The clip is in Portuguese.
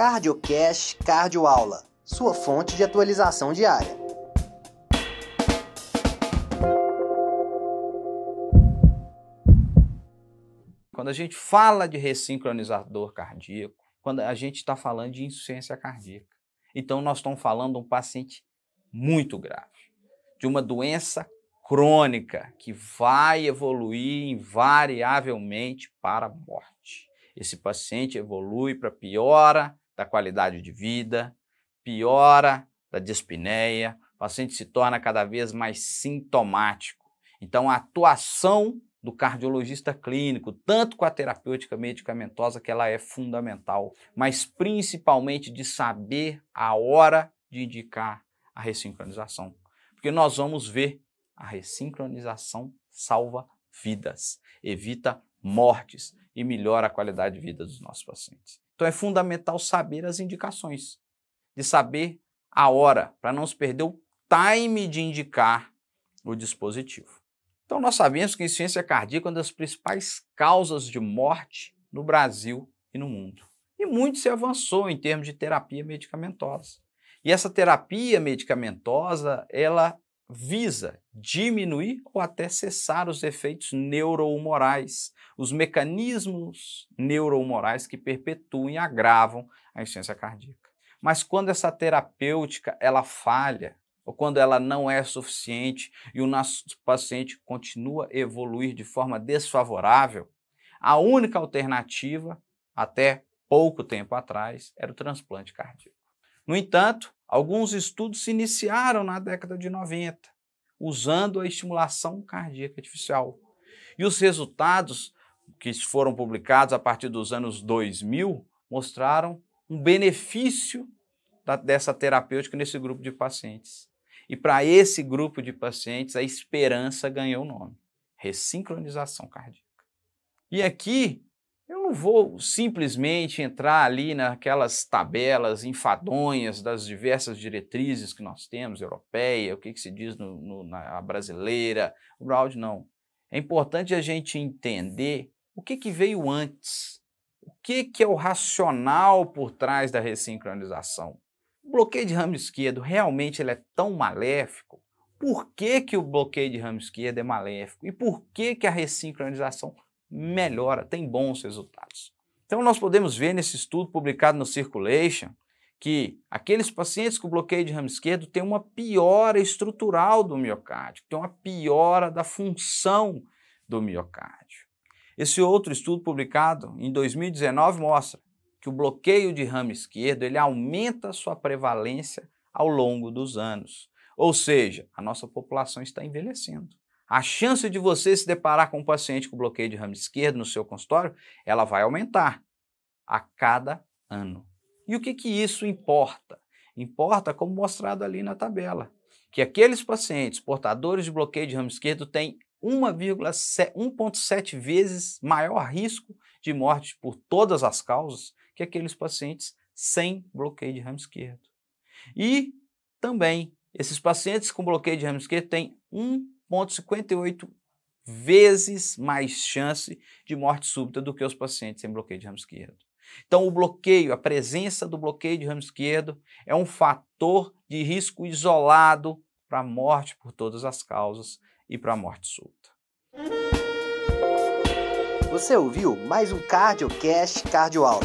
CardioCast Cardioaula, sua fonte de atualização diária. Quando a gente fala de ressincronizador cardíaco, quando a gente está falando de insuficiência cardíaca. Então, nós estamos falando de um paciente muito grave, de uma doença crônica que vai evoluir invariavelmente para a morte. Esse paciente evolui para piora da qualidade de vida, piora da dispneia, o paciente se torna cada vez mais sintomático. Então, a atuação do cardiologista clínico, tanto com a terapêutica medicamentosa, que ela é fundamental, mas principalmente de saber a hora de indicar a ressincronização. Porque nós vamos ver a ressincronização salva vidas, evita mortes e melhora a qualidade de vida dos nossos pacientes. Então é fundamental saber as indicações, de saber a hora, para não se perder o time de indicar o dispositivo. Então, nós sabemos que a insuficiência cardíaca é uma das principais causas de morte no Brasil e no mundo. E muito se avançou em termos de terapia medicamentosa. E essa terapia medicamentosa, ela visa diminuir ou até cessar os efeitos neurohumorais, os mecanismos neurohumorais que perpetuam e agravam a insuficiência cardíaca. Mas quando essa terapêutica ela falha, ou quando ela não é suficiente e o nosso paciente continua a evoluir de forma desfavorável, a única alternativa, até pouco tempo atrás, era o transplante cardíaco. No entanto, alguns estudos se iniciaram na década de 90, usando a estimulação cardíaca artificial. E os resultados que foram publicados a partir dos anos 2000 mostraram um benefício da, dessa terapêutica nesse grupo de pacientes. E para esse grupo de pacientes, a esperança ganhou o nome: ressincronização cardíaca. E aqui não vou simplesmente entrar ali naquelas tabelas enfadonhas das diversas diretrizes que nós temos, europeia, o que, que se diz no, no, na brasileira, o Braud não. É importante a gente entender o que, que veio antes, o que, que é o racional por trás da ressincronização. O bloqueio de ramo esquerdo realmente ele é tão maléfico? Por que, que o bloqueio de ramo esquerdo é maléfico? E por que, que a ressincronização melhora, tem bons resultados? Então, nós podemos ver nesse estudo publicado no Circulation que aqueles pacientes com bloqueio de ramo esquerdo têm uma piora estrutural do miocárdio, tem uma piora da função do miocárdio. Esse outro estudo publicado em 2019 mostra que o bloqueio de ramo esquerdo ele aumenta sua prevalência ao longo dos anos. Ou seja, a nossa população está envelhecendo. A chance de você se deparar com um paciente com bloqueio de ramo esquerdo no seu consultório, ela vai aumentar a cada ano. E o que, que isso importa? Importa, como mostrado ali na tabela, que aqueles pacientes portadores de bloqueio de ramo esquerdo têm 1,7 vezes maior risco de morte por todas as causas que aqueles pacientes sem bloqueio de ramo esquerdo. E também, esses pacientes com bloqueio de ramo esquerdo têm 1,58 vezes mais chance de morte súbita do que os pacientes sem bloqueio de ramo esquerdo. Então, o bloqueio, a presença do bloqueio de ramo esquerdo é um fator de risco isolado para a morte por todas as causas e para a morte súbita. Você ouviu mais um CardioCast Cardioaula.